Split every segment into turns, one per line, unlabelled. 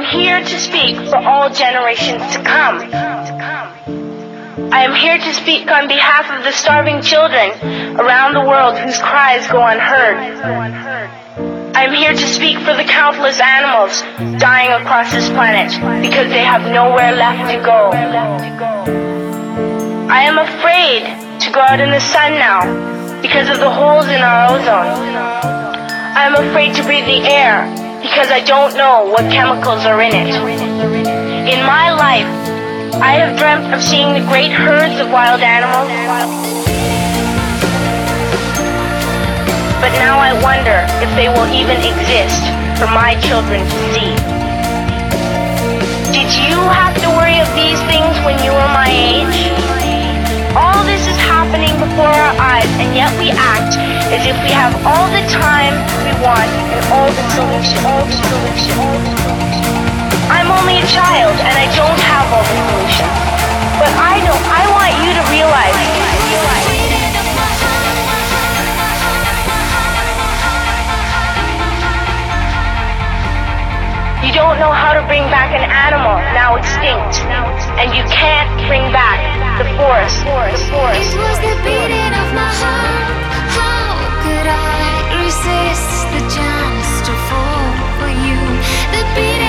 am here to speak for all generations to come. I am here to speak on behalf of the starving children around the world whose cries go unheard. I am here to speak for the countless animals dying across this planet because they have nowhere left to go. I am afraid to go out in the sun now because of the holes in our ozone. I am afraid to breathe the air because I don't know what chemicals are in it. In my life, I have dreamt of seeing the great herds of wild animals. But now I wonder if they will even exist for my children to see. Did you have to worry of these things when you were my age? All this is happening before our eyes, and yet we act as if we have all the time we want and all the solution, all the solution, all the solution. I'm only a child, and I don't have all the solutions. But I know I want you to realize. You don't know how to bring back an animal now extinct, and you can't bring back the forest. The forest.
It was the beating of my heart. How could I resist the chance to fall for you? The beating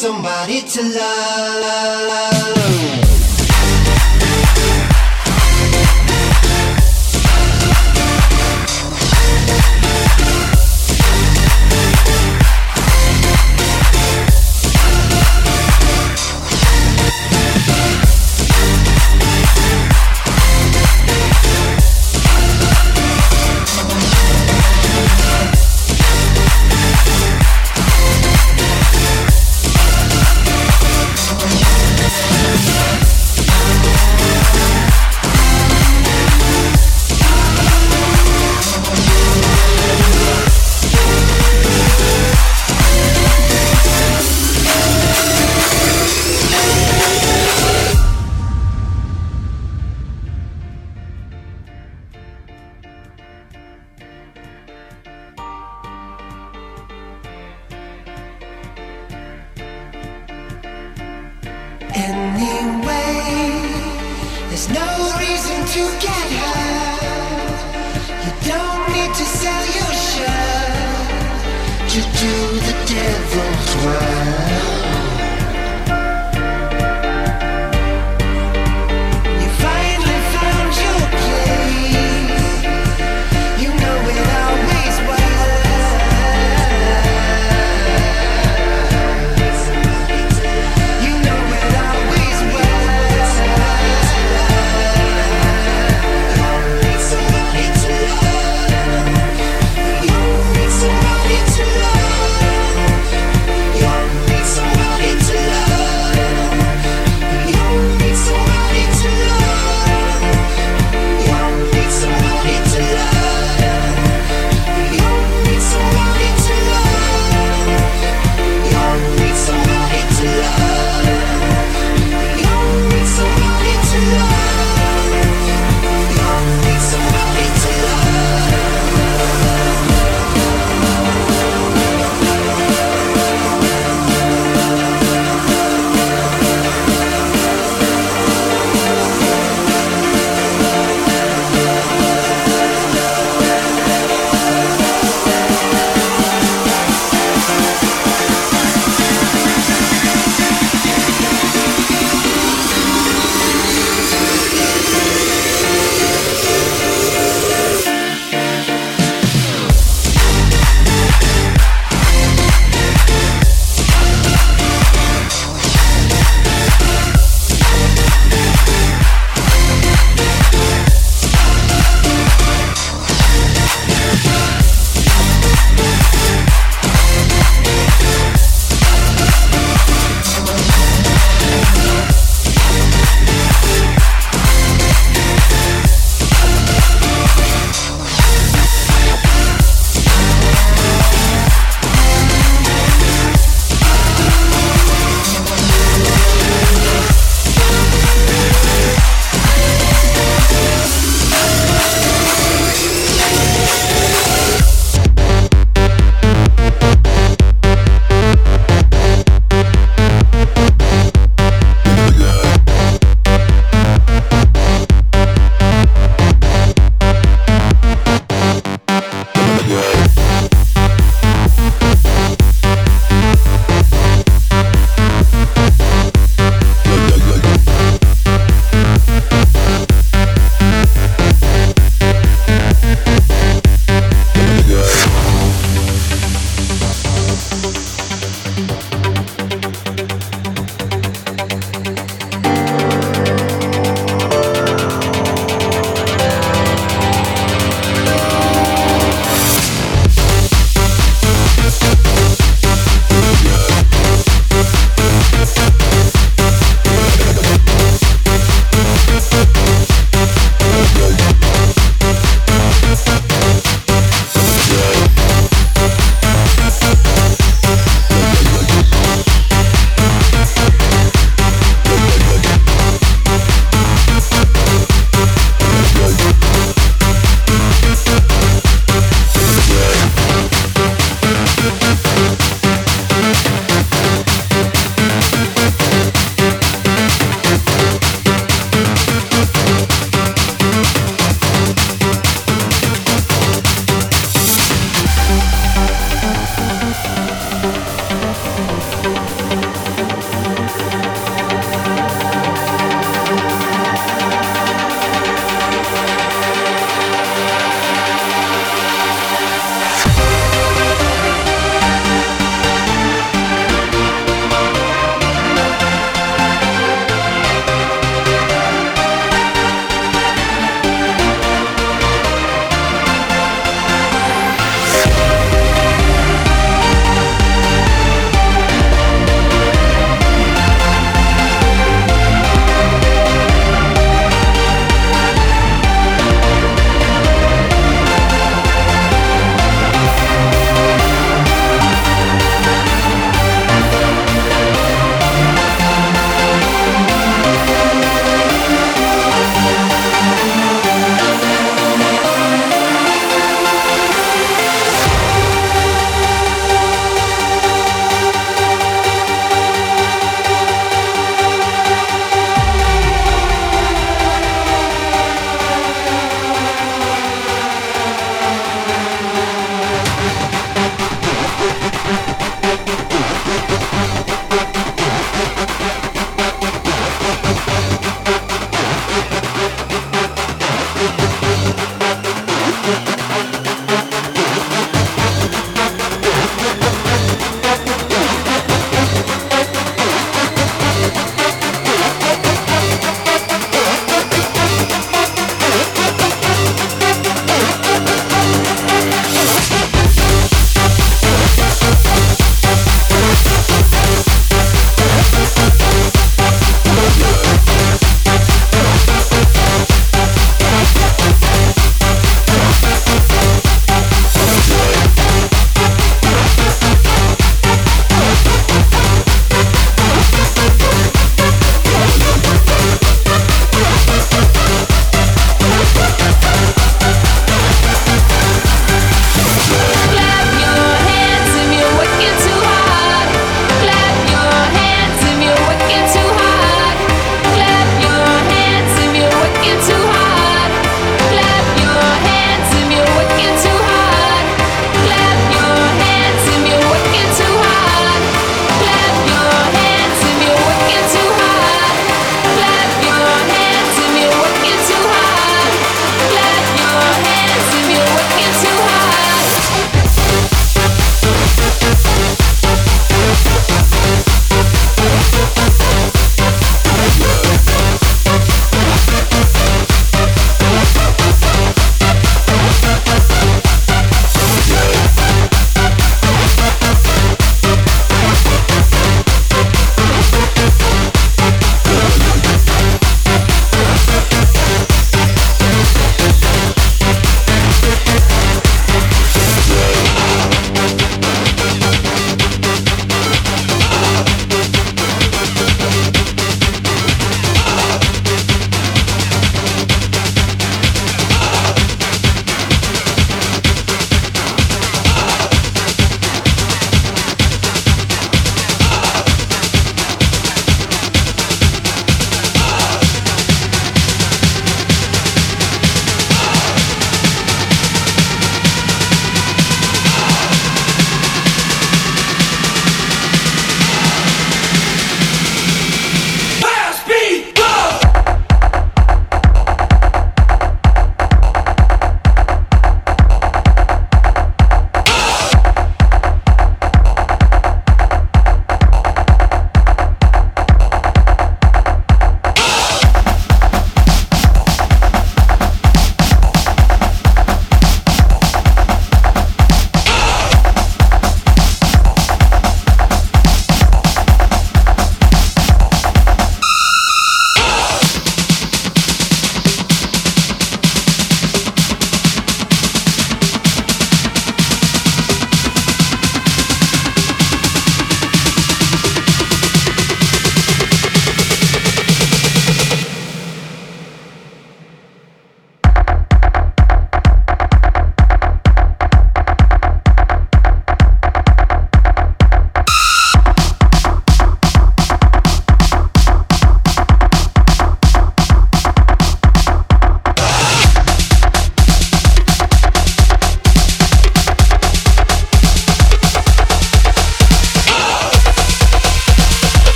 somebody to love.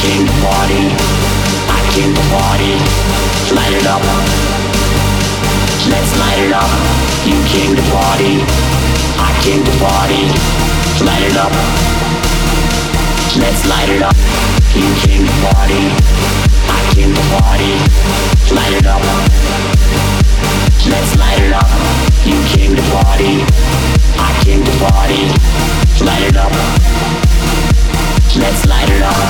Came to party. I came to party. Light it up. Let's light it up. You came to party. I came to party. Light it up. Let's light it up. You came to party. I came to party. Light it up. Let's light it up. You came to party. I came to party. Light it up. Let's light it up.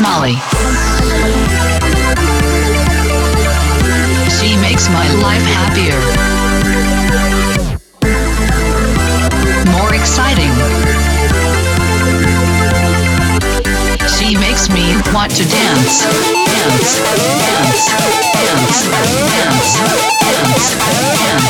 Molly. She makes my life happier. More exciting. She makes me want to dance. Dance, dance, dance, dance, dance, dance, dance.